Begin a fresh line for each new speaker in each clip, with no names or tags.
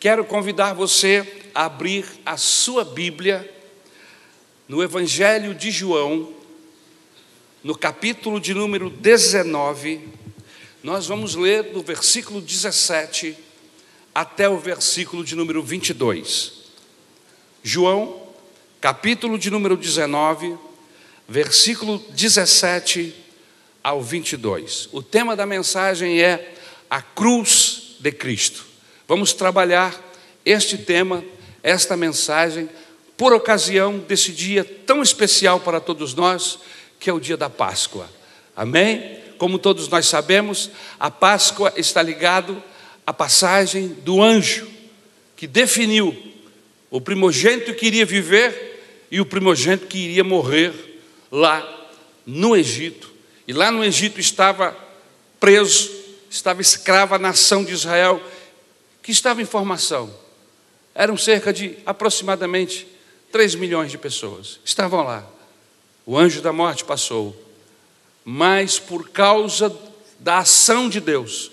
Quero convidar você a abrir a sua Bíblia no Evangelho de João, no capítulo de número 19. Nós vamos ler do versículo 17 até o versículo de número 22. João, capítulo de número 19, versículo 17 ao 22. O tema da mensagem é a cruz de Cristo. Vamos trabalhar este tema, esta mensagem, por ocasião desse dia tão especial para todos nós, que é o dia da Páscoa. Amém? Como todos nós sabemos, a Páscoa está ligado à passagem do anjo que definiu o primogênito que iria viver e o primogênito que iria morrer lá no Egito. E lá no Egito estava preso, estava escrava a nação de Israel, que estava em formação. Eram cerca de aproximadamente 3 milhões de pessoas. Estavam lá. O anjo da morte passou. Mas por causa da ação de Deus,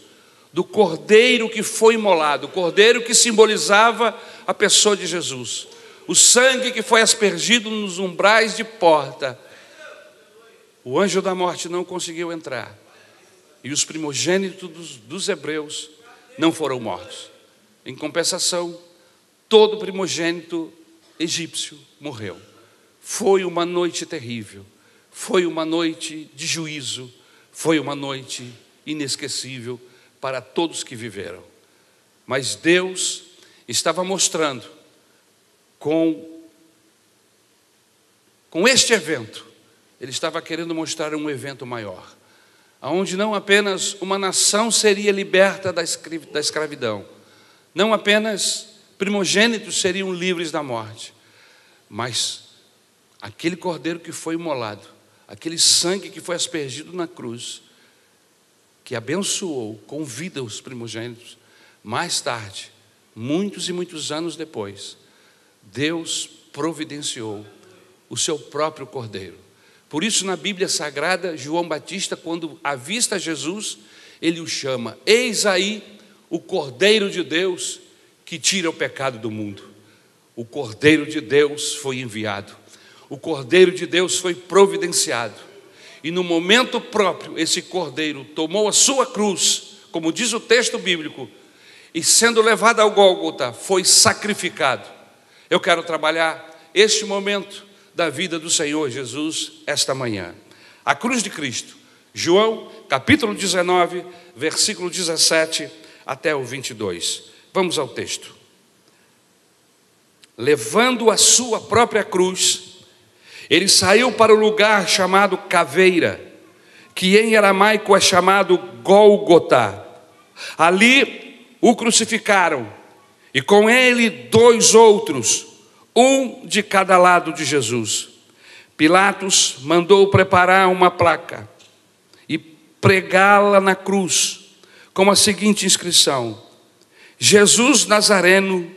do cordeiro que foi imolado, o cordeiro que simbolizava a pessoa de Jesus, o sangue que foi aspergido nos umbrais de porta, o anjo da morte não conseguiu entrar. E os primogênitos dos, dos hebreus não foram mortos. Em compensação, todo primogênito egípcio morreu. Foi uma noite terrível, foi uma noite de juízo, foi uma noite inesquecível para todos que viveram. Mas Deus estava mostrando com, com este evento ele estava querendo mostrar um evento maior, aonde não apenas uma nação seria liberta da escravidão, não apenas primogênitos seriam livres da morte, mas aquele cordeiro que foi imolado, aquele sangue que foi aspergido na cruz, que abençoou, convida os primogênitos, mais tarde, muitos e muitos anos depois, Deus providenciou o seu próprio cordeiro. Por isso, na Bíblia Sagrada, João Batista, quando avista Jesus, ele o chama: Eis aí o Cordeiro de Deus que tira o pecado do mundo. O Cordeiro de Deus foi enviado, o Cordeiro de Deus foi providenciado, e no momento próprio, esse Cordeiro tomou a sua cruz, como diz o texto bíblico, e sendo levado ao Gólgota, foi sacrificado. Eu quero trabalhar este momento da vida do Senhor Jesus esta manhã. A cruz de Cristo. João, capítulo 19, versículo 17 até o 22. Vamos ao texto. Levando a sua própria cruz, ele saiu para o lugar chamado Caveira, que em aramaico é chamado Gólgota. Ali o crucificaram, e com ele dois outros um de cada lado de Jesus. Pilatos mandou preparar uma placa e pregá-la na cruz com a seguinte inscrição: Jesus Nazareno,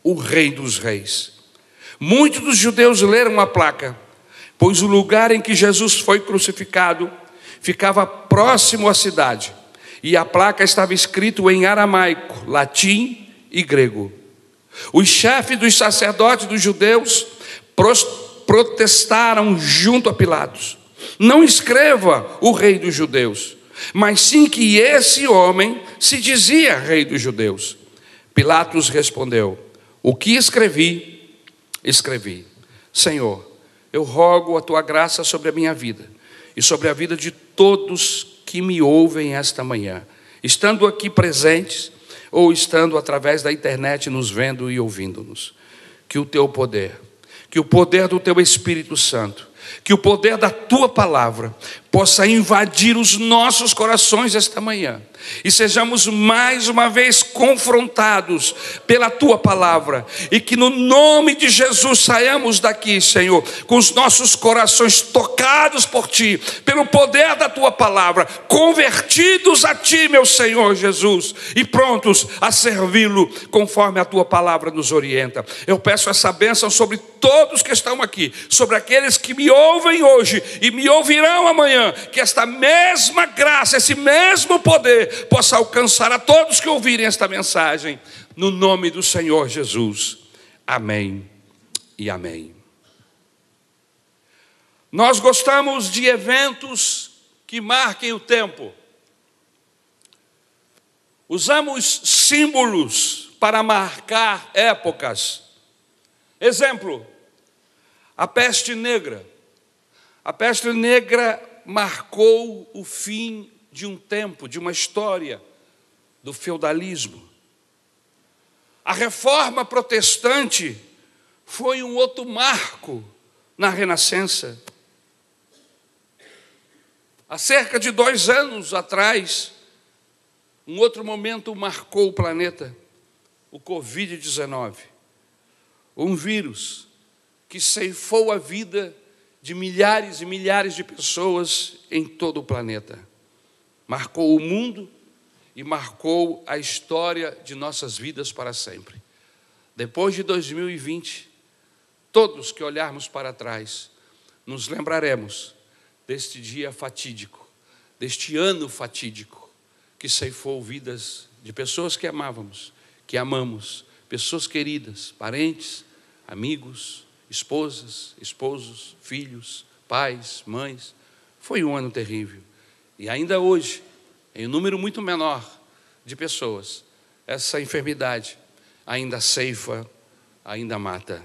o Rei dos Reis. Muitos dos judeus leram a placa, pois o lugar em que Jesus foi crucificado ficava próximo à cidade, e a placa estava escrito em aramaico, latim e grego. Os chefes dos sacerdotes dos judeus protestaram junto a Pilatos: Não escreva o rei dos judeus, mas sim que esse homem se dizia rei dos judeus. Pilatos respondeu: O que escrevi, escrevi. Senhor, eu rogo a tua graça sobre a minha vida e sobre a vida de todos que me ouvem esta manhã, estando aqui presentes ou estando através da internet nos vendo e ouvindo-nos. Que o teu poder, que o poder do teu Espírito Santo, que o poder da tua palavra possa invadir os nossos corações esta manhã. E sejamos mais uma vez confrontados pela tua palavra. E que no nome de Jesus saiamos daqui, Senhor, com os nossos corações tocados por ti, pelo poder da tua palavra, convertidos a ti, meu Senhor Jesus, e prontos a servi-lo conforme a tua palavra nos orienta. Eu peço essa bênção sobre todos que estão aqui, sobre aqueles que me ouvem hoje e me ouvirão amanhã, que esta mesma graça, esse mesmo poder possa alcançar a todos que ouvirem esta mensagem, no nome do Senhor Jesus. Amém e amém. Nós gostamos de eventos que marquem o tempo. Usamos símbolos para marcar épocas. Exemplo, a peste negra. A peste negra marcou o fim de um tempo, de uma história do feudalismo. A reforma protestante foi um outro marco na Renascença. Há cerca de dois anos atrás, um outro momento marcou o planeta, o Covid-19. Um vírus que ceifou a vida de milhares e milhares de pessoas em todo o planeta. Marcou o mundo e marcou a história de nossas vidas para sempre. Depois de 2020, todos que olharmos para trás, nos lembraremos deste dia fatídico, deste ano fatídico que ceifou vidas de pessoas que amávamos, que amamos, pessoas queridas, parentes, amigos, esposas, esposos, filhos, pais, mães. Foi um ano terrível. E ainda hoje, em um número muito menor de pessoas, essa enfermidade ainda ceifa, ainda mata.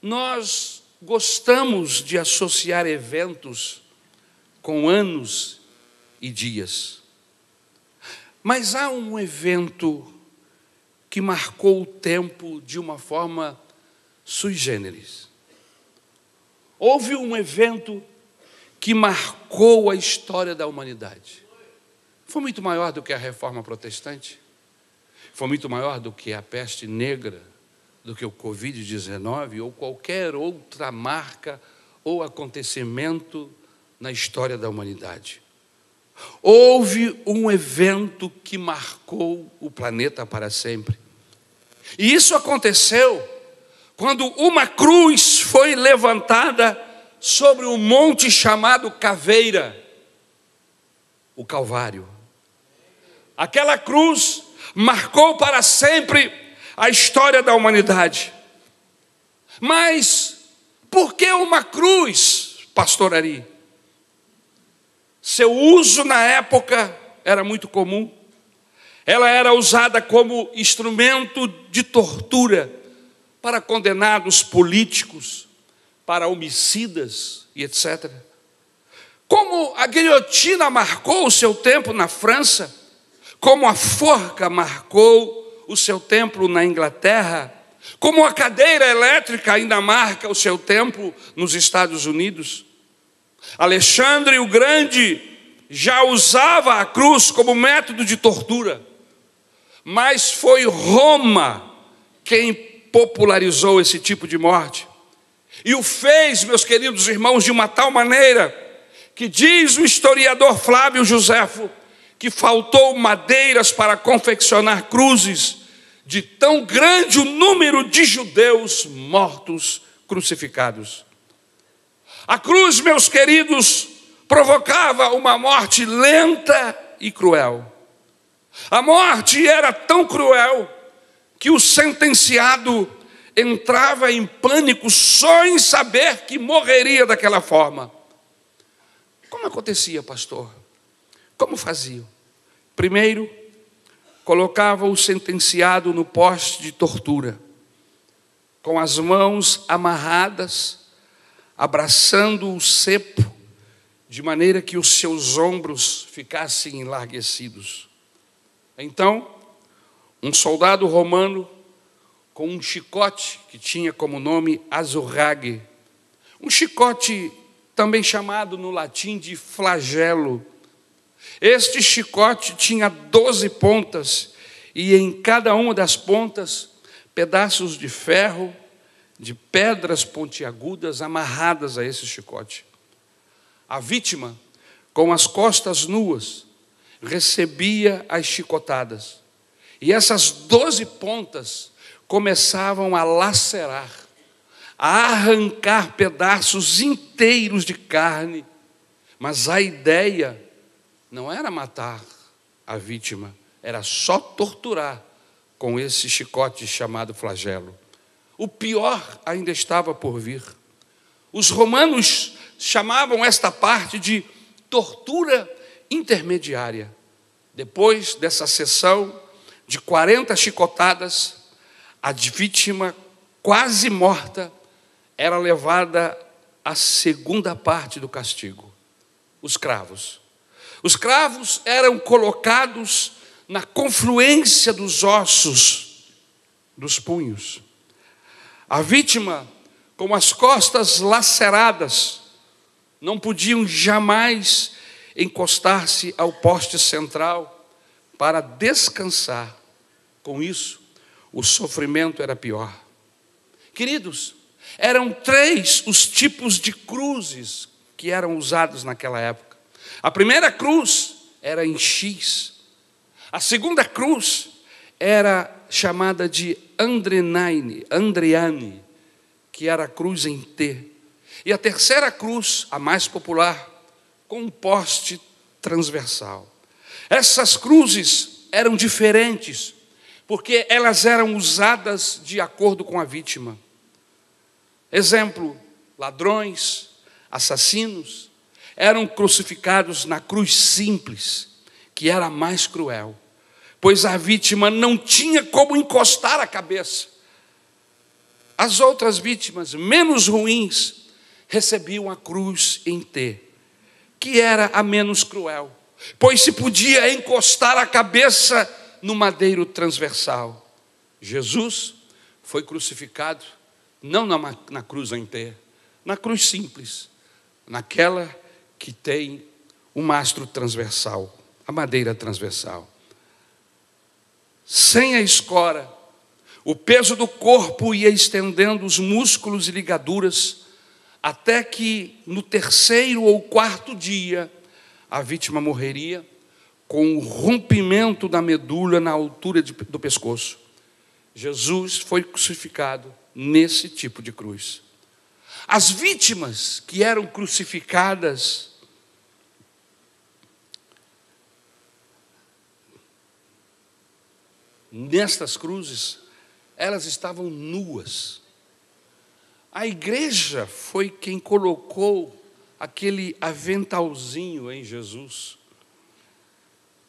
Nós gostamos de associar eventos com anos e dias. Mas há um evento que marcou o tempo de uma forma sui generis. Houve um evento que marcou a história da humanidade. Foi muito maior do que a reforma protestante, foi muito maior do que a peste negra, do que o Covid-19 ou qualquer outra marca ou acontecimento na história da humanidade. Houve um evento que marcou o planeta para sempre. E isso aconteceu quando uma cruz foi levantada sobre um monte chamado Caveira, o Calvário. Aquela cruz marcou para sempre a história da humanidade. Mas por que uma cruz, pastor Ari? Seu uso na época era muito comum. Ela era usada como instrumento de tortura para condenados políticos, para homicidas e etc. Como a guilhotina marcou o seu tempo na França, como a forca marcou o seu tempo na Inglaterra, como a cadeira elétrica ainda marca o seu tempo nos Estados Unidos, Alexandre o Grande já usava a cruz como método de tortura, mas foi Roma quem popularizou esse tipo de morte. E o fez, meus queridos irmãos, de uma tal maneira que diz o historiador Flávio Joséfo que faltou madeiras para confeccionar cruzes de tão grande o número de judeus mortos crucificados. A cruz, meus queridos, provocava uma morte lenta e cruel. A morte era tão cruel que o sentenciado entrava em pânico só em saber que morreria daquela forma. Como acontecia, pastor? Como faziam? Primeiro, colocava o sentenciado no poste de tortura, com as mãos amarradas abraçando o cepo, de maneira que os seus ombros ficassem enlarguecidos. Então, um soldado romano, com um chicote que tinha como nome azurrague, um chicote também chamado no latim de flagelo. Este chicote tinha doze pontas, e em cada uma das pontas, pedaços de ferro de pedras pontiagudas amarradas a esse chicote. A vítima, com as costas nuas, recebia as chicotadas. E essas doze pontas começavam a lacerar, a arrancar pedaços inteiros de carne. Mas a ideia não era matar a vítima, era só torturar com esse chicote chamado flagelo. O pior ainda estava por vir. Os romanos chamavam esta parte de tortura intermediária. Depois dessa sessão de 40 chicotadas, a vítima quase morta era levada à segunda parte do castigo, os cravos. Os cravos eram colocados na confluência dos ossos dos punhos. A vítima, com as costas laceradas, não podiam jamais encostar-se ao poste central para descansar. Com isso, o sofrimento era pior. Queridos, eram três os tipos de cruzes que eram usados naquela época. A primeira cruz era em X. A segunda cruz era chamada de Andrenaine, Andreane, que era a cruz em T. E a terceira cruz, a mais popular, com um poste transversal. Essas cruzes eram diferentes, porque elas eram usadas de acordo com a vítima. Exemplo: ladrões, assassinos, eram crucificados na cruz simples, que era a mais cruel, pois a vítima não tinha como encostar a cabeça. As outras vítimas, menos ruins, recebiam a cruz em T, que era a menos cruel, pois se podia encostar a cabeça no madeiro transversal. Jesus foi crucificado não na, na cruz T, na cruz simples, naquela que tem o mastro transversal, a madeira transversal. Sem a escora, o peso do corpo ia estendendo os músculos e ligaduras, até que no terceiro ou quarto dia a vítima morreria com o rompimento da medula na altura de, do pescoço. Jesus foi crucificado nesse tipo de cruz. As vítimas que eram crucificadas nestas cruzes, elas estavam nuas. A igreja foi quem colocou aquele aventalzinho em Jesus,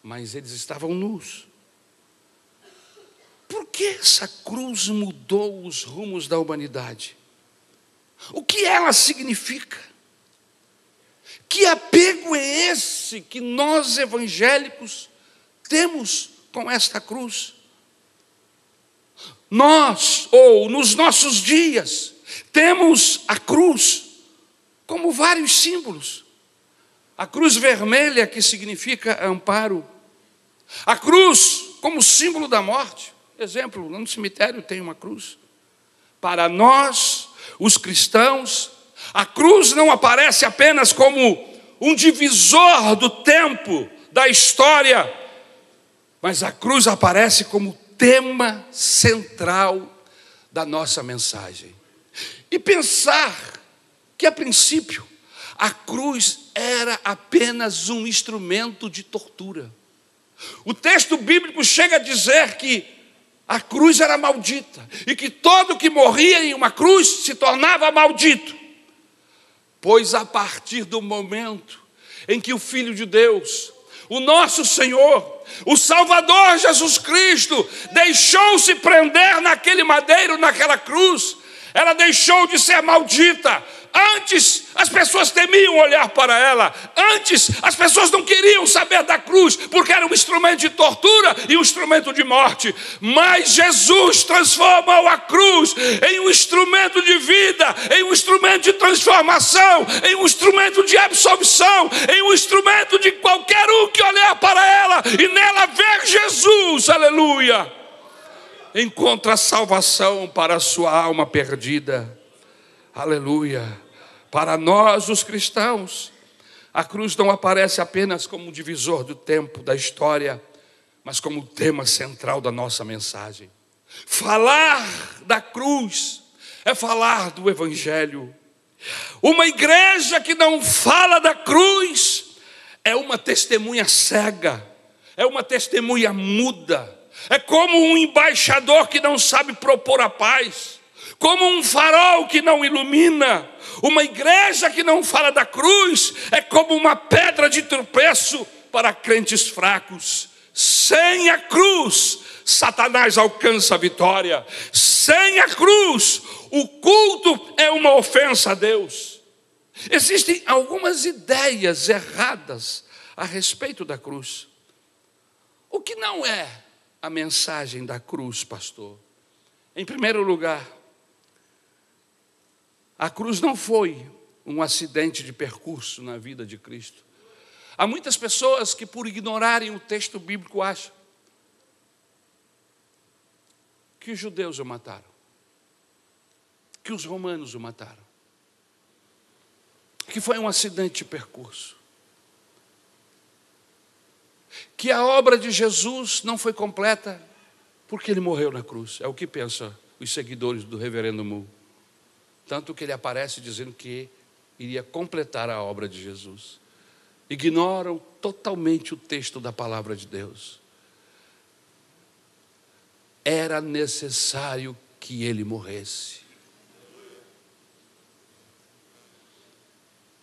mas eles estavam nus. Por que essa cruz mudou os rumos da humanidade? O que ela significa? Que apego é esse que nós evangélicos temos com esta cruz? Nós, ou nos nossos dias, temos a cruz como vários símbolos. A cruz vermelha, que significa amparo. A cruz como símbolo da morte. Exemplo, no cemitério tem uma cruz. Para nós, os cristãos, a cruz não aparece apenas como um divisor do tempo, da história, mas a cruz aparece como tema central da nossa mensagem. E pensar que, a princípio, a cruz era apenas um instrumento de tortura. O texto bíblico chega a dizer que a cruz era maldita e que todo que morria em uma cruz se tornava maldito. Pois a partir do momento em que o Filho de Deus, o nosso Senhor, o Salvador Jesus Cristo, deixou-se prender naquele madeiro, naquela cruz, ela deixou de ser maldita, Antes as pessoas temiam olhar para ela. Antes as pessoas não queriam saber da cruz, porque era um instrumento de tortura e um instrumento de morte. Mas Jesus transformou a cruz em um instrumento de vida, em um instrumento de transformação, em um instrumento de absolvição, em um instrumento de qualquer um que olhar para ela e nela ver Jesus. Aleluia! Encontra salvação para a sua alma perdida. Aleluia. Para nós, os cristãos, a cruz não aparece apenas como um divisor do tempo, da história, mas como o tema central da nossa mensagem. Falar da cruz é falar do Evangelho. Uma igreja que não fala da cruz é uma testemunha cega, é uma testemunha muda, é como um embaixador que não sabe propor a paz, como um farol que não ilumina, uma igreja que não fala da cruz, é como uma pedra de tropeço para crentes fracos. Sem a cruz, Satanás alcança a vitória. Sem a cruz, o culto é uma ofensa a Deus. Existem algumas ideias erradas a respeito da cruz. O que não é a mensagem da cruz, pastor? Em primeiro lugar, a cruz não foi um acidente de percurso na vida de Cristo. Há muitas pessoas que, por ignorarem o texto bíblico, acham que os judeus o mataram, que os romanos o mataram, que foi um acidente de percurso, que a obra de Jesus não foi completa porque ele morreu na cruz. É o que pensam os seguidores do reverendo Mu. Tanto que ele aparece dizendo que iria completar a obra de Jesus ignoram totalmente o texto da palavra de Deus. Era necessário que ele morresse.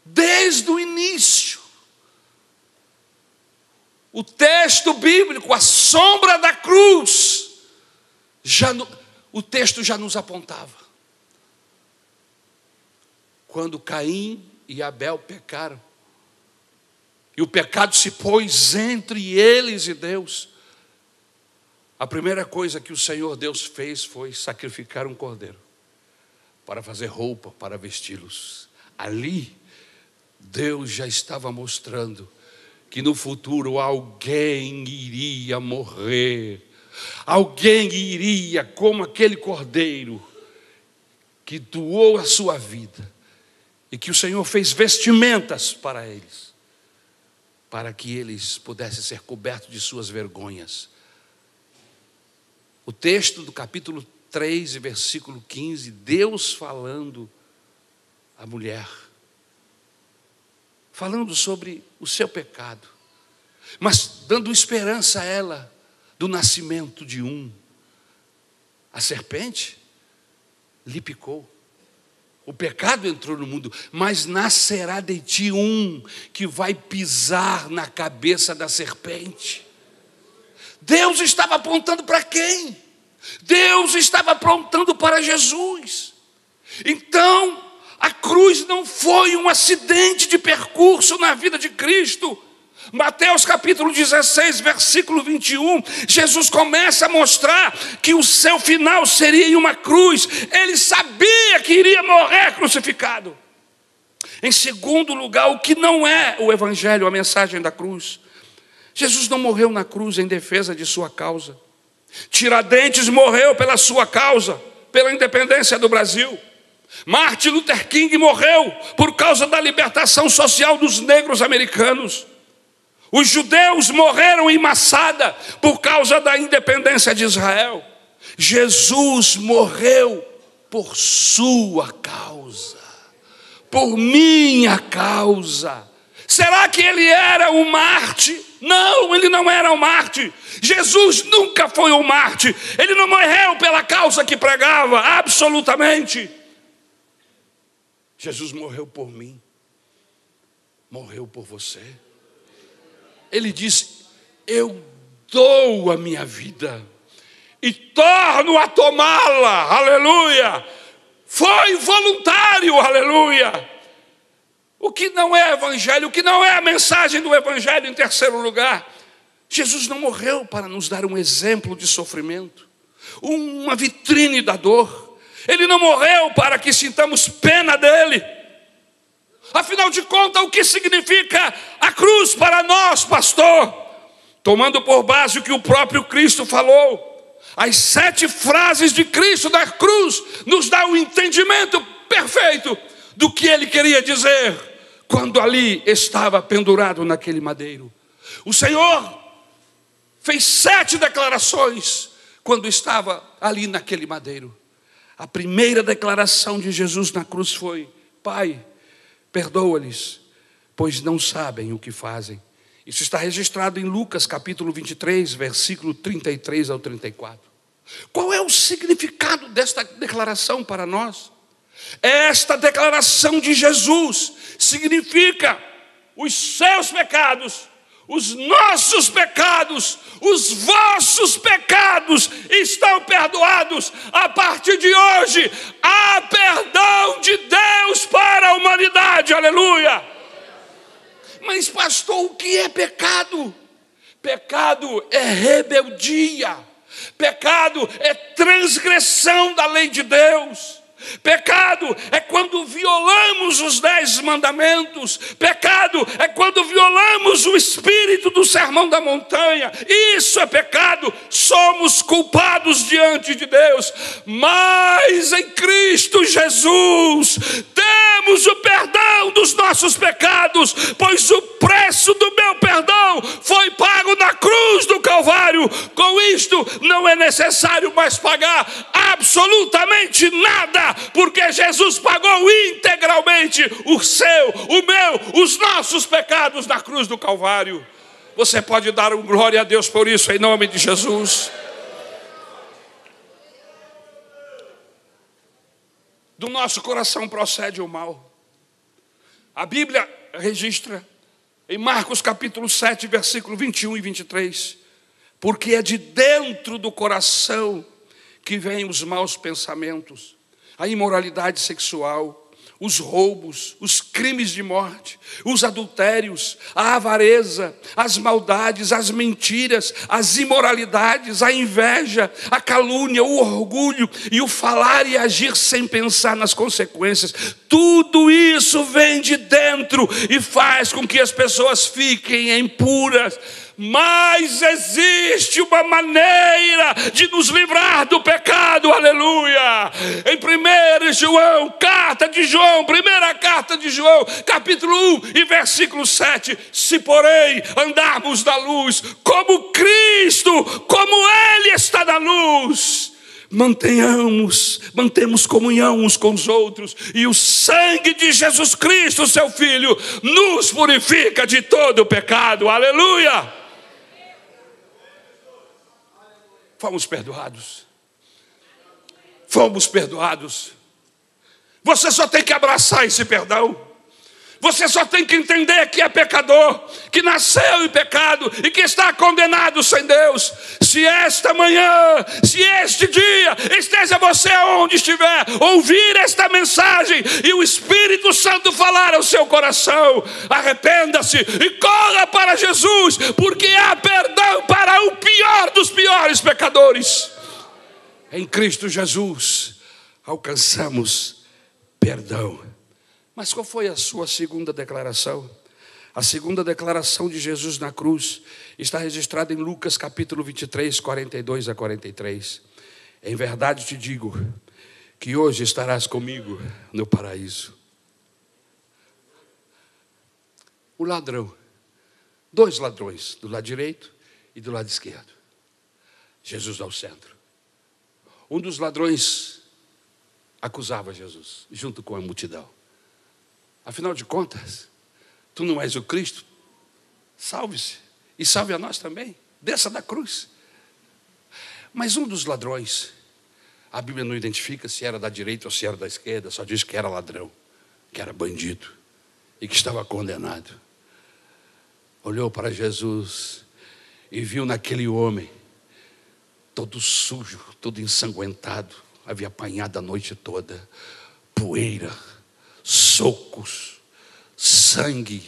Desde o início, o texto bíblico, a sombra da cruz, já o texto já nos apontava. Quando Caim e Abel pecaram, e o pecado se pôs entre eles e Deus. A primeira coisa que o Senhor Deus fez foi sacrificar um cordeiro para fazer roupa para vesti-los. Ali, Deus já estava mostrando que no futuro alguém iria morrer, alguém iria, como aquele cordeiro que doou a sua vida e que o Senhor fez vestimentas para eles para que eles pudessem ser cobertos de suas vergonhas. O texto do capítulo 3, versículo 15, Deus falando à mulher, falando sobre o seu pecado, mas dando esperança a ela do nascimento de um. A serpente lhe picou. O pecado entrou no mundo, mas nascerá de ti um que vai pisar na cabeça da serpente. Deus estava apontando para quem? Deus estava apontando para Jesus. Então, a cruz não foi um acidente de percurso na vida de Cristo, Mateus capítulo 16, versículo 21, Jesus começa a mostrar que o seu final seria em uma cruz. Ele sabia que iria morrer crucificado. Em segundo lugar, o que não é o evangelho, a mensagem da cruz. Jesus não morreu na cruz em defesa de sua causa. Tiradentes morreu pela sua causa, pela independência do Brasil. Martin Luther King morreu por causa da libertação social dos negros americanos. Os judeus morreram em Massada por causa da independência de Israel. Jesus morreu por sua causa, por minha causa. Será que ele era um Marte? Não, ele não era um Marte. Jesus nunca foi um Marte. Ele não morreu pela causa que pregava, absolutamente. Jesus morreu por mim, morreu por você ele diz: Eu dou a minha vida e torno a tomá-la, aleluia. Foi voluntário, aleluia. O que não é evangelho, o que não é a mensagem do evangelho, em terceiro lugar, Jesus não morreu para nos dar um exemplo de sofrimento, uma vitrine da dor. Ele não morreu para que sintamos pena dele. Afinal de contas, o que significa a cruz para nós, pastor? Tomando por base o que o próprio Cristo falou, as sete frases de Cristo da cruz nos dá o um entendimento perfeito do que ele queria dizer quando ali estava pendurado naquele madeiro. O Senhor fez sete declarações quando estava ali naquele madeiro. A primeira declaração de Jesus na cruz foi: Pai, Perdoa-lhes, pois não sabem o que fazem. Isso está registrado em Lucas capítulo 23, versículo 33 ao 34. Qual é o significado desta declaração para nós? Esta declaração de Jesus significa os seus pecados, os nossos pecados, os vossos pecados estão perdoados. A partir de hoje, há perdão de Deus para a humanidade. Aleluia! Mas, pastor, o que é pecado? Pecado é rebeldia, pecado é transgressão da lei de Deus. Pecado é quando violamos os dez mandamentos. Pecado é quando violamos o espírito do sermão da montanha. Isso é pecado. Somos culpados diante de Deus. Mas em Cristo Jesus temos o perdão dos nossos pecados, pois o preço do meu perdão foi pago na cruz do Calvário. Com isto, não é necessário mais pagar absolutamente nada porque Jesus pagou integralmente o seu, o meu, os nossos pecados na cruz do Calvário. Você pode dar um glória a Deus por isso, em nome de Jesus. Do nosso coração procede o mal. A Bíblia registra em Marcos capítulo 7, versículo 21 e 23, porque é de dentro do coração que vêm os maus pensamentos a imoralidade sexual, os roubos, os crimes de morte, os adultérios, a avareza, as maldades, as mentiras, as imoralidades, a inveja, a calúnia, o orgulho e o falar e agir sem pensar nas consequências. Tudo isso vem de dentro e faz com que as pessoas fiquem impuras mas existe uma maneira de nos livrar do pecado, aleluia. Em 1 João, carta de João, primeira carta de João, capítulo 1 e versículo 7: Se porém andarmos na luz, como Cristo, como Ele está na luz, mantenhamos, mantemos comunhão uns com os outros, e o sangue de Jesus Cristo, seu Filho, nos purifica de todo o pecado, aleluia. Fomos perdoados. Fomos perdoados. Você só tem que abraçar esse perdão. Você só tem que entender que é pecador, que nasceu em pecado e que está condenado sem Deus. Se esta manhã, se este dia, esteja você onde estiver, ouvir esta mensagem e o Espírito Santo falar ao seu coração, arrependa-se e corra para Jesus, porque há perdão para o pior dos piores pecadores. Em Cristo Jesus alcançamos perdão. Mas qual foi a sua segunda declaração? A segunda declaração de Jesus na cruz está registrada em Lucas capítulo 23, 42 a 43. Em verdade te digo que hoje estarás comigo no paraíso. O ladrão, dois ladrões, do lado direito e do lado esquerdo. Jesus ao centro. Um dos ladrões acusava Jesus, junto com a multidão. Afinal de contas, tu não és o Cristo? Salve-se e salve a nós também. Desça da cruz. Mas um dos ladrões, a Bíblia não identifica se era da direita ou se era da esquerda, só diz que era ladrão, que era bandido e que estava condenado. Olhou para Jesus e viu naquele homem, todo sujo, todo ensanguentado, havia apanhado a noite toda, poeira, socos, sangue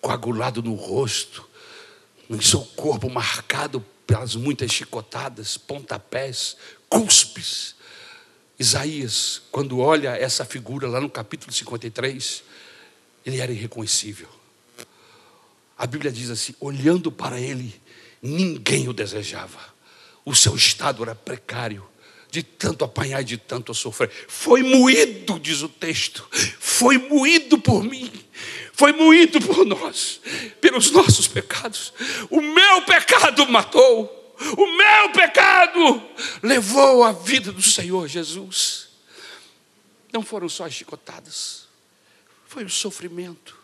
coagulado no rosto, em seu corpo marcado pelas muitas chicotadas, pontapés, cuspes. Isaías, quando olha essa figura lá no capítulo 53, ele era irreconhecível. A Bíblia diz assim: olhando para ele, ninguém o desejava. O seu estado era precário de tanto apanhar e de tanto sofrer. Foi moído, diz o texto, foi moído por mim, foi moído por nós, pelos nossos pecados. O meu pecado matou, o meu pecado levou a vida do Senhor Jesus. Não foram só as chicotadas, foi o sofrimento,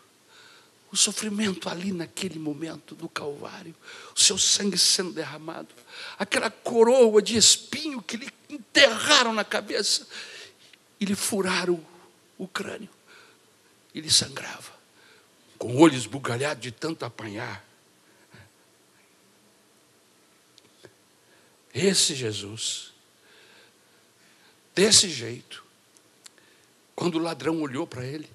o sofrimento ali naquele momento do Calvário, o seu sangue sendo derramado, aquela coroa de espinho que lhe enterraram na cabeça e lhe furaram o crânio. Ele sangrava, com olhos bugalhados de tanto apanhar. Esse Jesus, desse jeito, quando o ladrão olhou para ele,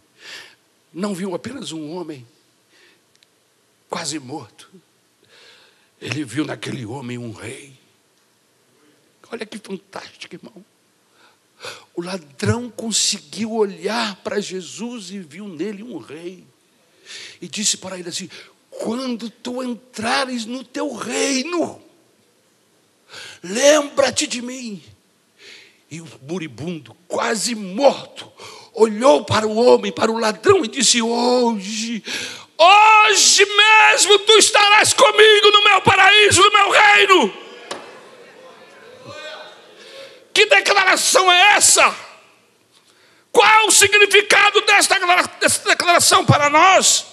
não viu apenas um homem quase morto, ele viu naquele homem um rei. Olha que fantástico, irmão. O ladrão conseguiu olhar para Jesus e viu nele um rei. E disse para ele assim: Quando tu entrares no teu reino, lembra-te de mim. E o moribundo, quase morto, olhou para o homem, para o ladrão e disse: Hoje, hoje mesmo tu estarás comigo no meu paraíso, no meu reino. Que declaração é essa? Qual o significado desta declaração para nós?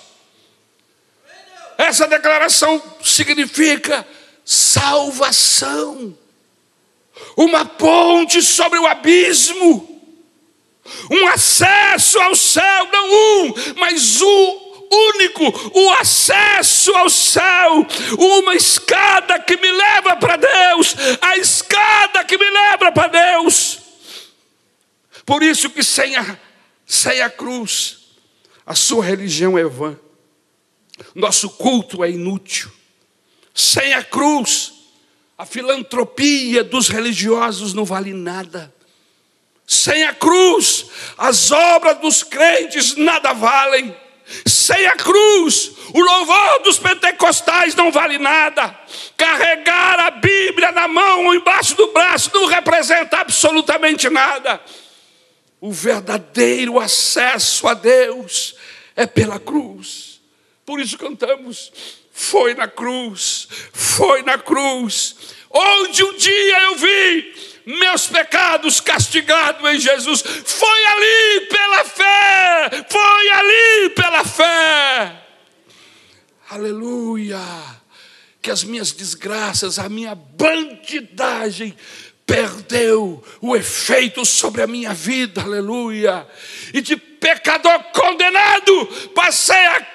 Essa declaração significa salvação, uma ponte sobre o abismo, um acesso ao céu, não um, mas o único, o acesso ao céu, uma escada que me leva para Deus, a escada que me leva para Deus. Por isso que sem a, sem a cruz, a sua religião é vã, nosso culto é inútil. Sem a cruz, a filantropia dos religiosos não vale nada. Sem a cruz, as obras dos crentes nada valem. Sem a cruz, o louvor dos pentecostais não vale nada. Carregar a Bíblia na mão ou embaixo do braço não representa absolutamente nada. O verdadeiro acesso a Deus é pela cruz. Por isso cantamos: foi na cruz, foi na cruz, onde um dia eu vi meus pecados castigados em Jesus. Foi ali pela fé, foi ali pela fé. Aleluia. Que as minhas desgraças, a minha bandidagem perdeu o efeito sobre a minha vida, aleluia. E de pecador condenado, passei a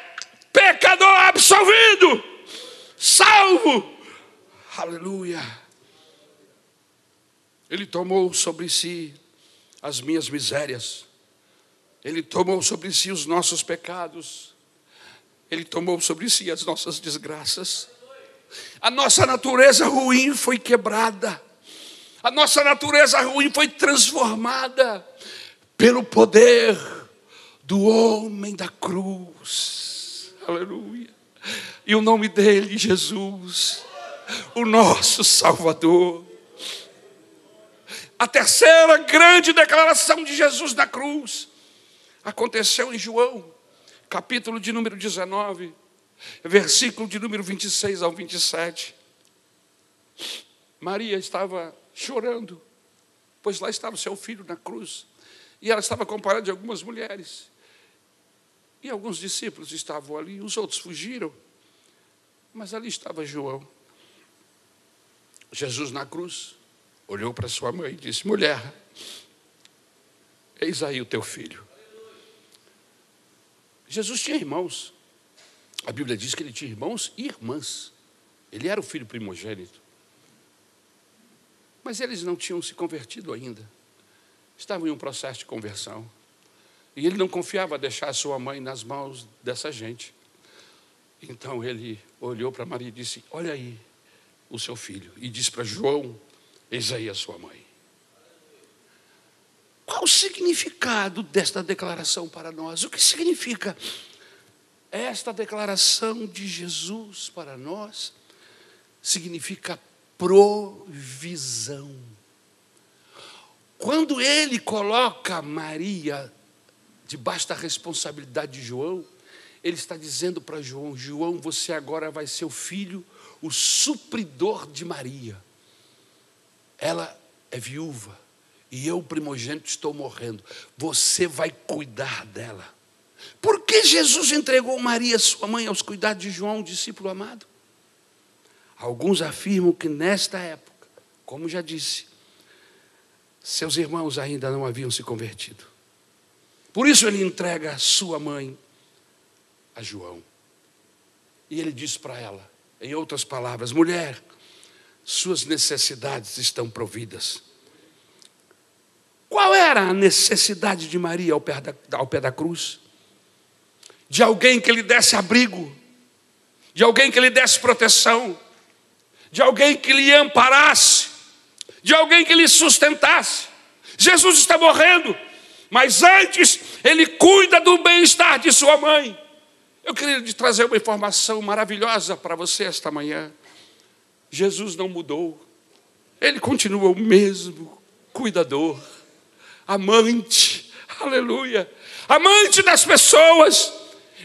pecador absolvido, salvo, aleluia. Ele tomou sobre si as minhas misérias, Ele tomou sobre si os nossos pecados, Ele tomou sobre si as nossas desgraças. A nossa natureza ruim foi quebrada, a nossa natureza ruim foi transformada pelo poder do homem da cruz. Aleluia. E o nome dele, Jesus, o nosso Salvador. A terceira grande declaração de Jesus na cruz aconteceu em João, capítulo de número 19, versículo de número 26 ao 27. Maria estava chorando, pois lá estava seu filho na cruz, e ela estava acompanhada de algumas mulheres. E alguns discípulos estavam ali, os outros fugiram, mas ali estava João. Jesus na cruz olhou para sua mãe e disse: Mulher, eis aí o teu filho. Jesus tinha irmãos. A Bíblia diz que ele tinha irmãos e irmãs. Ele era o filho primogênito. Mas eles não tinham se convertido ainda. Estavam em um processo de conversão. E ele não confiava deixar sua mãe nas mãos dessa gente. Então ele olhou para Maria e disse: Olha aí o seu filho. E disse para João: Eis aí a sua mãe. Qual o significado desta declaração para nós? O que significa esta declaração de Jesus para nós? Significa provisão. Quando ele coloca Maria debaixo da responsabilidade de João, ele está dizendo para João: João, você agora vai ser o filho, o supridor de Maria. Ela é viúva e eu, primogênito, estou morrendo. Você vai cuidar dela. Por que Jesus entregou Maria, sua mãe, aos cuidados de João, discípulo amado? Alguns afirmam que nesta época, como já disse, seus irmãos ainda não haviam se convertido. Por isso ele entrega sua mãe a João. E ele diz para ela, em outras palavras: mulher, suas necessidades estão providas. Qual era a necessidade de Maria ao pé da, ao pé da cruz? De alguém que lhe desse abrigo, de alguém que lhe desse proteção, de alguém que lhe amparasse, de alguém que lhe sustentasse. Jesus está morrendo, mas antes ele cuida do bem-estar de sua mãe. Eu queria te trazer uma informação maravilhosa para você esta manhã. Jesus não mudou, ele continua o mesmo cuidador, amante, aleluia, amante das pessoas,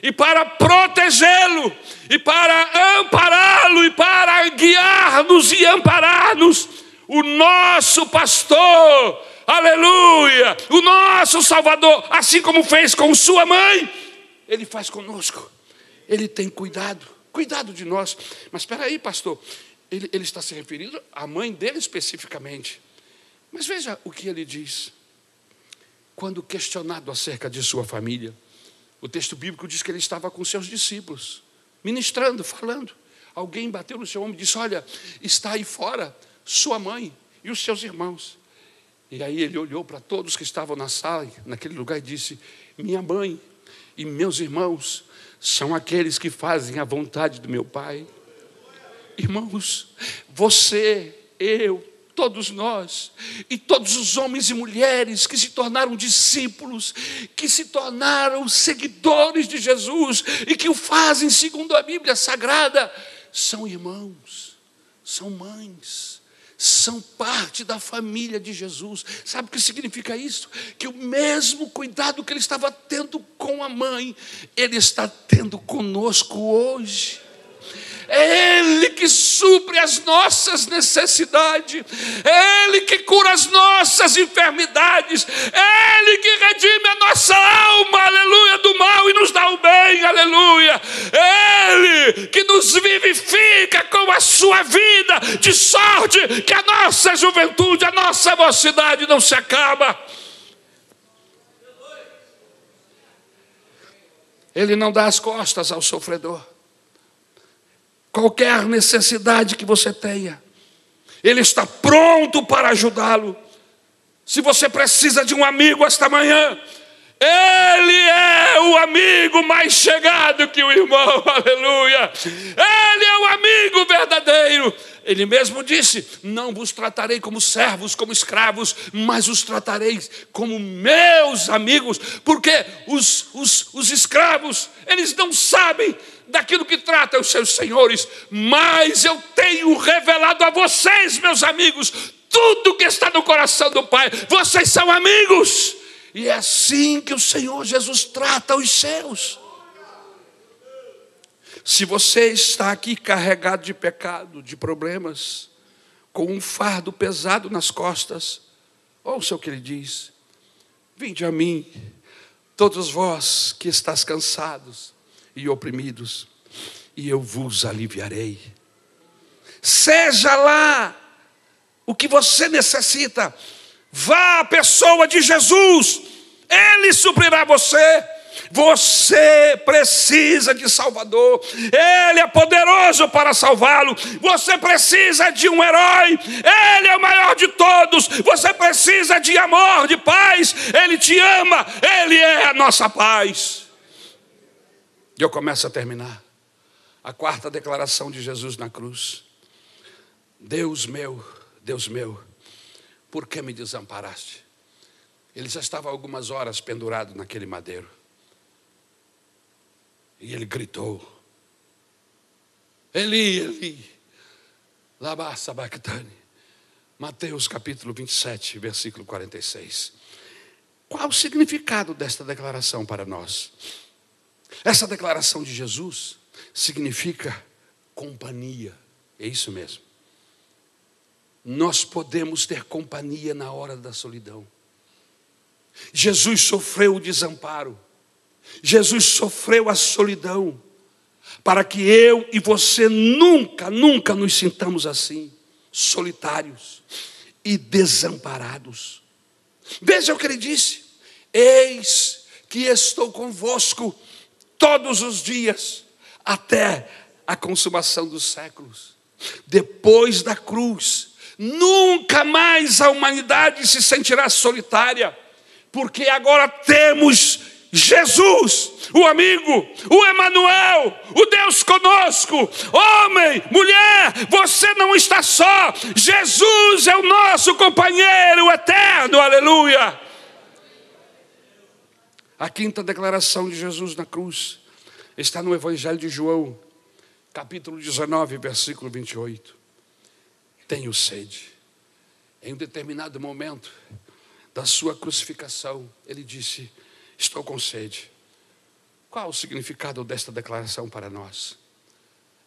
e para protegê-lo, e para ampará-lo, e para guiar-nos e amparar-nos, o nosso pastor, aleluia, o nosso Salvador, assim como fez com sua mãe, ele faz conosco, ele tem cuidado, cuidado de nós. Mas espera aí, pastor, ele, ele está se referindo à mãe dele especificamente. Mas veja o que ele diz. Quando questionado acerca de sua família, o texto bíblico diz que ele estava com seus discípulos, ministrando, falando. Alguém bateu no seu ombro e disse: Olha, está aí fora sua mãe e os seus irmãos. E aí ele olhou para todos que estavam na sala, naquele lugar, e disse: Minha mãe e meus irmãos são aqueles que fazem a vontade do meu Pai. Irmãos, você, eu, todos nós, e todos os homens e mulheres que se tornaram discípulos, que se tornaram seguidores de Jesus e que o fazem segundo a Bíblia Sagrada, são irmãos, são mães são parte da família de Jesus. Sabe o que significa isso? Que o mesmo cuidado que ele estava tendo com a mãe, ele está tendo conosco hoje. É Ele que supre as nossas necessidades, é Ele que cura as nossas enfermidades, é Ele que redime a nossa alma, aleluia, do mal e nos dá o bem, aleluia. É Ele que nos vivifica com a sua vida, de sorte que a nossa juventude, a nossa mocidade não se acaba. Ele não dá as costas ao sofredor qualquer necessidade que você tenha, Ele está pronto para ajudá-lo. Se você precisa de um amigo esta manhã, ele é o amigo mais chegado que o irmão, aleluia. Ele é o amigo verdadeiro. Ele mesmo disse: Não vos tratarei como servos, como escravos, mas os tratarei como meus amigos, porque os, os, os escravos, eles não sabem daquilo que trata os seus senhores, mas eu tenho revelado a vocês, meus amigos, tudo que está no coração do Pai. Vocês são amigos, e é assim que o Senhor Jesus trata os seus. Se você está aqui carregado de pecado, de problemas, com um fardo pesado nas costas, ouça o que ele diz: Vinde a mim, todos vós que estáis cansados e oprimidos, e eu vos aliviarei. Seja lá o que você necessita, vá à pessoa de Jesus, Ele suprirá você. Você precisa de Salvador, Ele é poderoso para salvá-lo. Você precisa de um herói, Ele é o maior de todos. Você precisa de amor, de paz, Ele te ama, Ele é a nossa paz. E eu começo a terminar. A quarta declaração de Jesus na cruz: Deus meu, Deus meu, por que me desamparaste? Ele já estava algumas horas pendurado naquele madeiro. E ele gritou: Eli, Eli, lama sabachthani. Mateus capítulo 27, versículo 46. Qual o significado desta declaração para nós? Essa declaração de Jesus significa companhia, é isso mesmo. Nós podemos ter companhia na hora da solidão. Jesus sofreu o desamparo, Jesus sofreu a solidão para que eu e você nunca, nunca nos sintamos assim, solitários e desamparados. Veja o que ele disse: Eis que estou convosco todos os dias, até a consumação dos séculos. Depois da cruz, nunca mais a humanidade se sentirá solitária, porque agora temos Jesus, o amigo, o Emanuel, o Deus conosco. Homem, mulher, você não está só. Jesus é o nosso companheiro eterno. Aleluia. A quinta declaração de Jesus na cruz está no Evangelho de João, capítulo 19, versículo 28. Tenho sede. Em um determinado momento da sua crucificação, ele disse: Estou com sede. Qual o significado desta declaração para nós?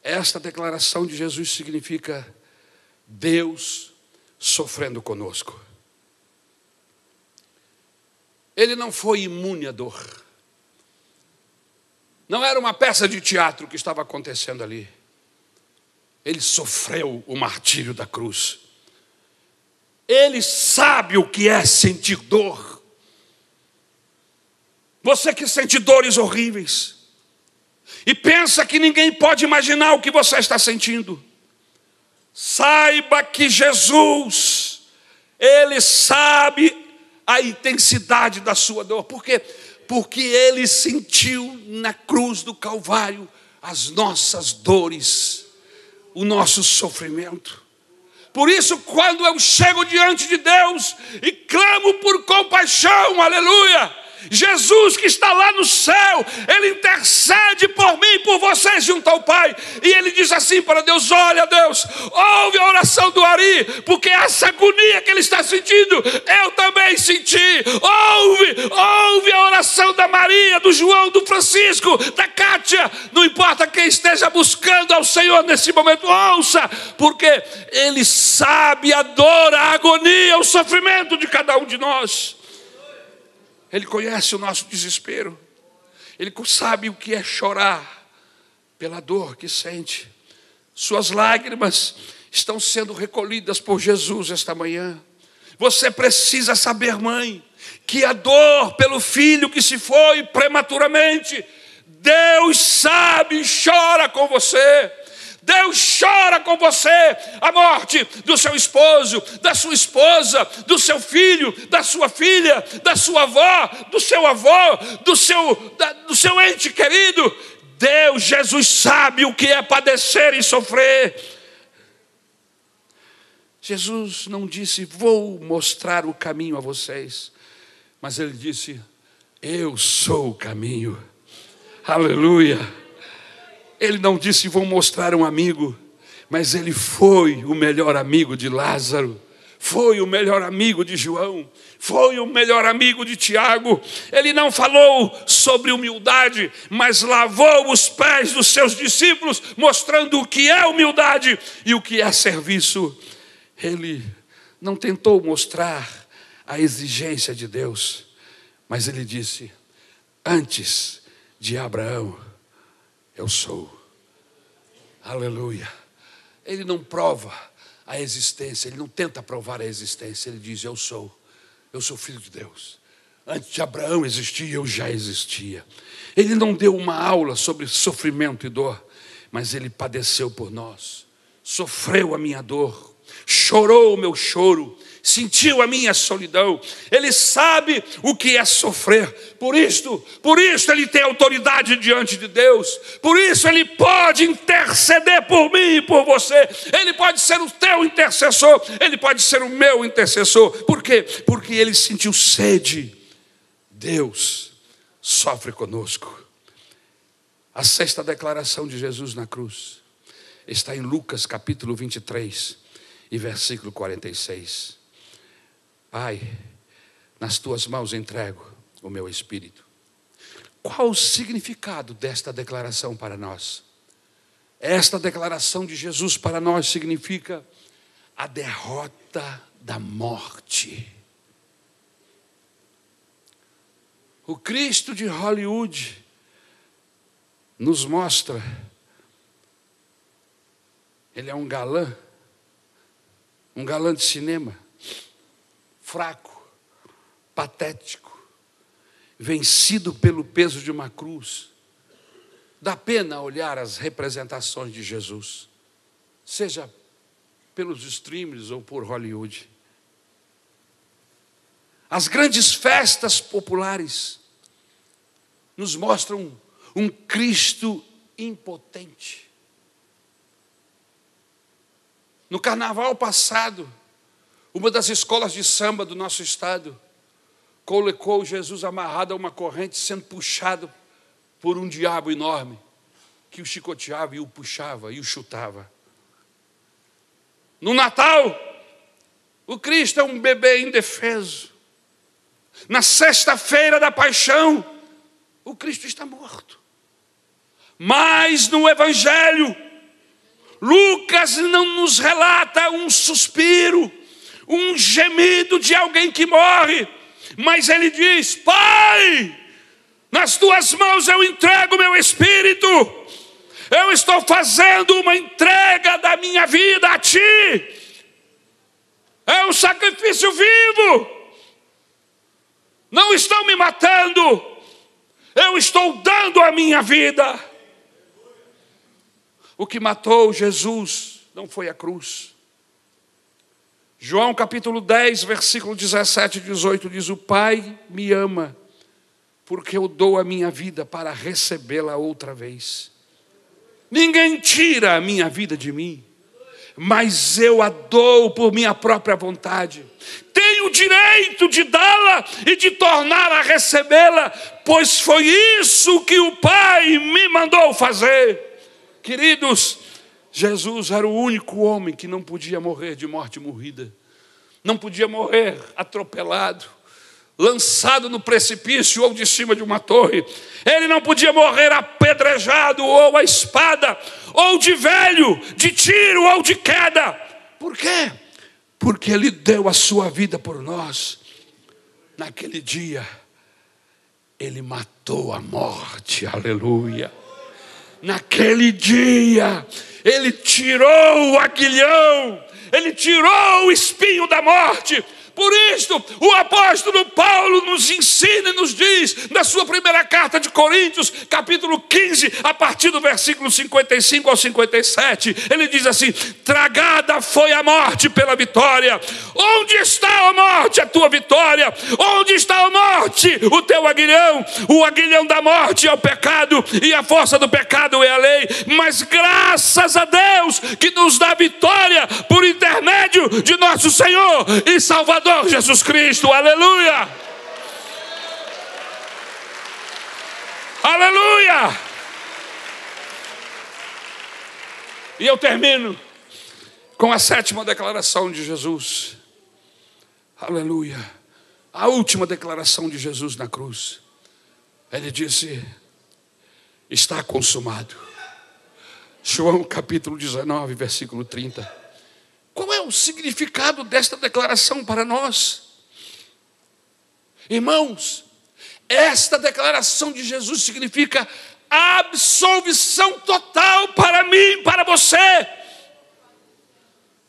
Esta declaração de Jesus significa Deus sofrendo conosco. Ele não foi imune à dor. Não era uma peça de teatro que estava acontecendo ali. Ele sofreu o martírio da cruz. Ele sabe o que é sentir dor. Você que sente dores horríveis e pensa que ninguém pode imaginar o que você está sentindo, saiba que Jesus, Ele sabe a intensidade da sua dor, porque porque Ele sentiu na cruz do Calvário as nossas dores, o nosso sofrimento. Por isso, quando eu chego diante de Deus e clamo por compaixão, aleluia, Jesus que está lá no céu, Ele intercede por mim e por vocês junto ao Pai. E Ele diz assim para Deus: Olha, Deus, ouve a oração do Ari, porque essa agonia que ele está sentindo, eu também senti. Ouve, ouve a oração da Maria, do João, do Francisco, da Kátia. Não importa quem esteja buscando ao Senhor nesse momento, ouça, porque Ele sabe a dor, a agonia, o sofrimento de cada um de nós. Ele conhece o nosso desespero. Ele sabe o que é chorar pela dor que sente. Suas lágrimas estão sendo recolhidas por Jesus esta manhã. Você precisa saber, mãe, que a dor pelo filho que se foi prematuramente, Deus sabe chora com você. Deus chora com você a morte do seu esposo, da sua esposa, do seu filho, da sua filha, da sua avó, do seu avô, do seu, da, do seu ente querido. Deus, Jesus sabe o que é padecer e sofrer. Jesus não disse, vou mostrar o caminho a vocês, mas ele disse, eu sou o caminho. Aleluia. Ele não disse, vou mostrar um amigo, mas ele foi o melhor amigo de Lázaro, foi o melhor amigo de João, foi o melhor amigo de Tiago. Ele não falou sobre humildade, mas lavou os pés dos seus discípulos, mostrando o que é humildade e o que é serviço. Ele não tentou mostrar a exigência de Deus, mas ele disse: Antes de Abraão, eu sou. Aleluia. Ele não prova a existência, ele não tenta provar a existência, ele diz: Eu sou, eu sou filho de Deus. Antes de Abraão existir, eu já existia. Ele não deu uma aula sobre sofrimento e dor, mas ele padeceu por nós, sofreu a minha dor, chorou o meu choro, sentiu a minha solidão, ele sabe o que é sofrer. Por isso, por isso ele tem autoridade diante de Deus. Por isso ele pode interceder por mim e por você. Ele pode ser o teu intercessor, ele pode ser o meu intercessor. Por quê? Porque ele sentiu sede. Deus sofre conosco. A sexta declaração de Jesus na cruz está em Lucas capítulo 23 e versículo 46. Pai, nas tuas mãos entrego o meu espírito. Qual o significado desta declaração para nós? Esta declaração de Jesus para nós significa a derrota da morte. O Cristo de Hollywood nos mostra, ele é um galã, um galã de cinema, fraco, patético, vencido pelo peso de uma cruz. Dá pena olhar as representações de Jesus, seja pelos streams ou por Hollywood. As grandes festas populares nos mostram um Cristo impotente. No carnaval passado, uma das escolas de samba do nosso estado colocou Jesus amarrado a uma corrente, sendo puxado por um diabo enorme, que o chicoteava e o puxava e o chutava. No Natal, o Cristo é um bebê indefeso. Na sexta-feira da paixão, o Cristo está morto. Mas no Evangelho, Lucas não nos relata um suspiro, um gemido de alguém que morre, mas ele diz: Pai, nas tuas mãos eu entrego meu espírito, eu estou fazendo uma entrega da minha vida a ti, é um sacrifício vivo, não estão me matando, eu estou dando a minha vida. O que matou Jesus não foi a cruz. João capítulo 10, versículo 17 e 18 diz: O Pai me ama, porque eu dou a minha vida para recebê-la outra vez. Ninguém tira a minha vida de mim, mas eu a dou por minha própria vontade. Tenho o direito de dá-la e de tornar a recebê-la, pois foi isso que o Pai me mandou fazer. Queridos, Jesus era o único homem que não podia morrer de morte morrida, não podia morrer atropelado, lançado no precipício ou de cima de uma torre, ele não podia morrer apedrejado ou a espada, ou de velho, de tiro ou de queda. Por quê? Porque ele deu a sua vida por nós. Naquele dia, ele matou a morte, aleluia naquele dia, ele tirou o aguilhão, ele tirou o espinho da morte, por isso, o apóstolo Paulo nos ensina e nos diz, na sua primeira carta de Coríntios, capítulo 15, a partir do versículo 55 ao 57, ele diz assim: Tragada foi a morte pela vitória. Onde está a morte, a tua vitória? Onde está a morte, o teu aguilhão? O aguilhão da morte é o pecado, e a força do pecado é a lei. Mas graças a Deus que nos dá vitória por intermédio de nosso Senhor e Salvador Salvador Jesus Cristo, aleluia! Aleluia! E eu termino com a sétima declaração de Jesus. Aleluia. A última declaração de Jesus na cruz. Ele disse: Está consumado. João capítulo 19, versículo 30. O significado desta declaração para nós? Irmãos, esta declaração de Jesus significa absolvição total para mim, para você.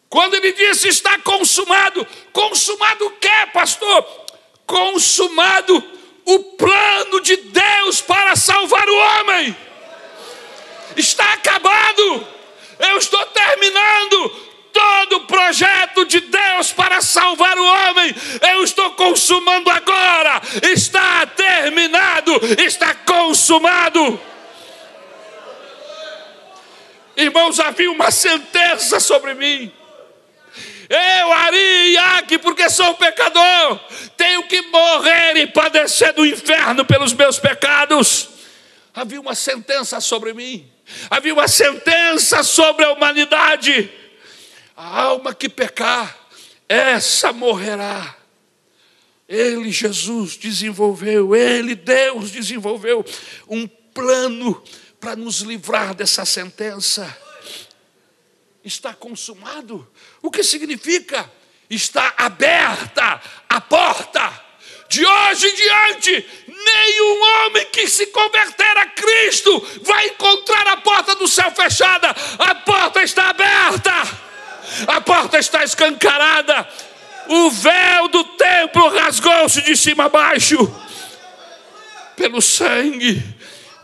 Quando ele disse está consumado, consumado o que, pastor? Consumado o plano de Deus para salvar o homem. Está acabado. Eu estou terminando todo o projeto de Deus para salvar o homem, eu estou consumando agora, está terminado, está consumado. Irmãos, havia uma sentença sobre mim. Eu, Ari Iaque, porque sou pecador, tenho que morrer e padecer do inferno pelos meus pecados. Havia uma sentença sobre mim, havia uma sentença sobre a humanidade. A alma que pecar, essa morrerá. Ele, Jesus, desenvolveu, Ele, Deus, desenvolveu um plano para nos livrar dessa sentença. Está consumado. O que significa? Está aberta a porta. De hoje em diante, nenhum homem que se converter a Cristo vai encontrar a porta do céu fechada. A porta está aberta, a porta está escancarada. O véu do templo rasgou-se de cima a baixo, pelo sangue,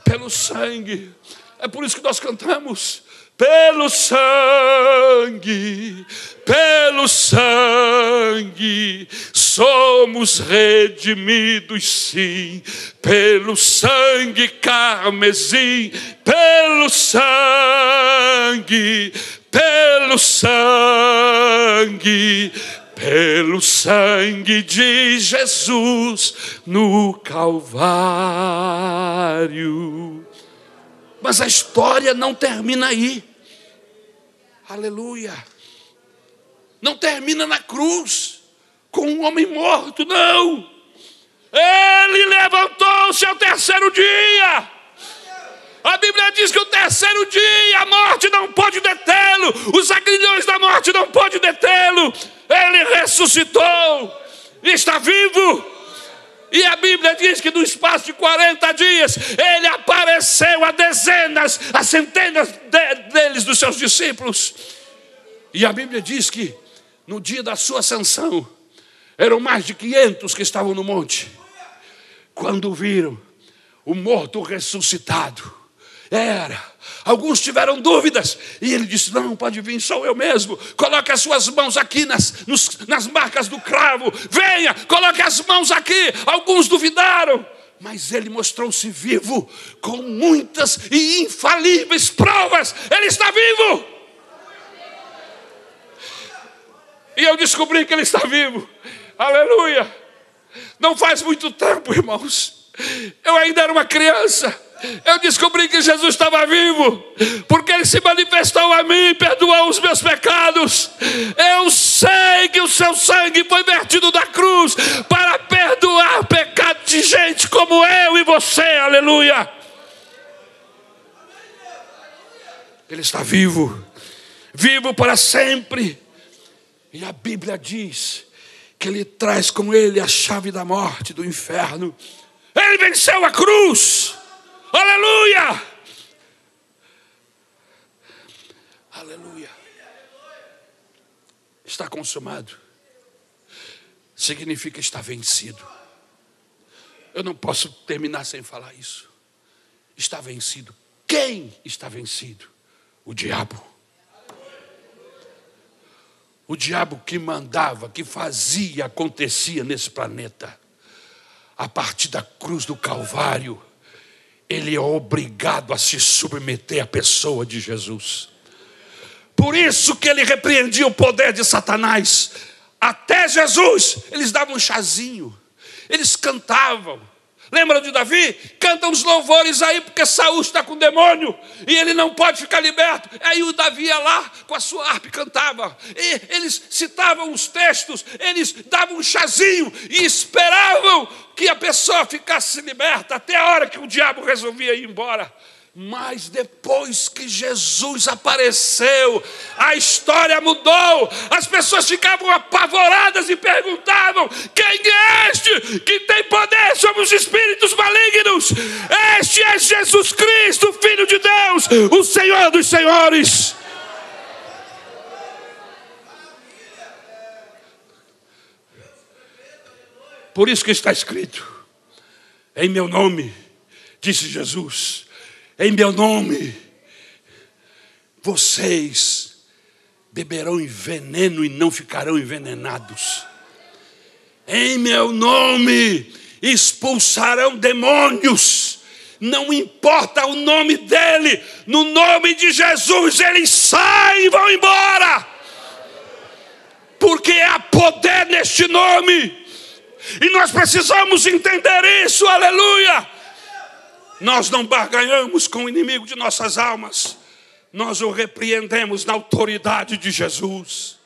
pelo sangue. É por isso que nós cantamos pelo sangue, pelo sangue, somos redimidos, sim, pelo sangue carmesim, pelo sangue, pelo sangue, pelo sangue de Jesus no Calvário. Mas a história não termina aí. Aleluia. Não termina na cruz com um homem morto, não. Ele levantou-se ao terceiro dia. A Bíblia diz que o terceiro dia a morte não pode detê-lo, os agrilhões da morte não podem detê-lo. Ele ressuscitou, está vivo. E a Bíblia diz que no espaço de 40 dias ele apareceu a dezenas, a centenas de, deles, dos seus discípulos. E a Bíblia diz que no dia da sua ascensão eram mais de 500 que estavam no monte. Quando viram o morto ressuscitado, era Alguns tiveram dúvidas e ele disse: Não, pode vir, sou eu mesmo. Coloque as suas mãos aqui nas, nos, nas marcas do cravo. Venha, coloque as mãos aqui. Alguns duvidaram, mas ele mostrou-se vivo com muitas e infalíveis provas. Ele está vivo. E eu descobri que ele está vivo. Aleluia. Não faz muito tempo, irmãos. Eu ainda era uma criança eu descobri que Jesus estava vivo, porque Ele se manifestou a mim, perdoou os meus pecados. Eu sei que o seu sangue foi vertido da cruz para perdoar pecado de gente como eu e você, aleluia. Ele está vivo, vivo para sempre. E a Bíblia diz que Ele traz com Ele a chave da morte, do inferno. Ele venceu a cruz. Aleluia! Aleluia. Está consumado. Significa estar vencido. Eu não posso terminar sem falar isso. Está vencido. Quem está vencido? O diabo. O diabo que mandava, que fazia, acontecia nesse planeta. A partir da cruz do Calvário ele é obrigado a se submeter à pessoa de Jesus. Por isso que ele repreendia o poder de Satanás. Até Jesus, eles davam um chazinho, eles cantavam. Lembra de Davi? Canta uns louvores aí, porque Saul está com demônio e ele não pode ficar liberto. Aí o Davi ia lá com a sua harpa e cantava. E eles citavam os textos, eles davam um chazinho e esperavam que a pessoa ficasse liberta até a hora que o diabo resolvia ir embora. Mas depois que Jesus apareceu, a história mudou. As pessoas ficavam apavoradas e perguntavam: Quem é este que tem poder sobre os espíritos malignos? Este é Jesus Cristo, Filho de Deus, o Senhor dos Senhores. Por isso que está escrito: Em meu nome, disse Jesus em meu nome, vocês beberão veneno e não ficarão envenenados. Em meu nome expulsarão demônios. Não importa o nome dele, no nome de Jesus eles saem e vão embora. Porque há poder neste nome. E nós precisamos entender isso, aleluia. Nós não barganhamos com o inimigo de nossas almas, nós o repreendemos na autoridade de Jesus.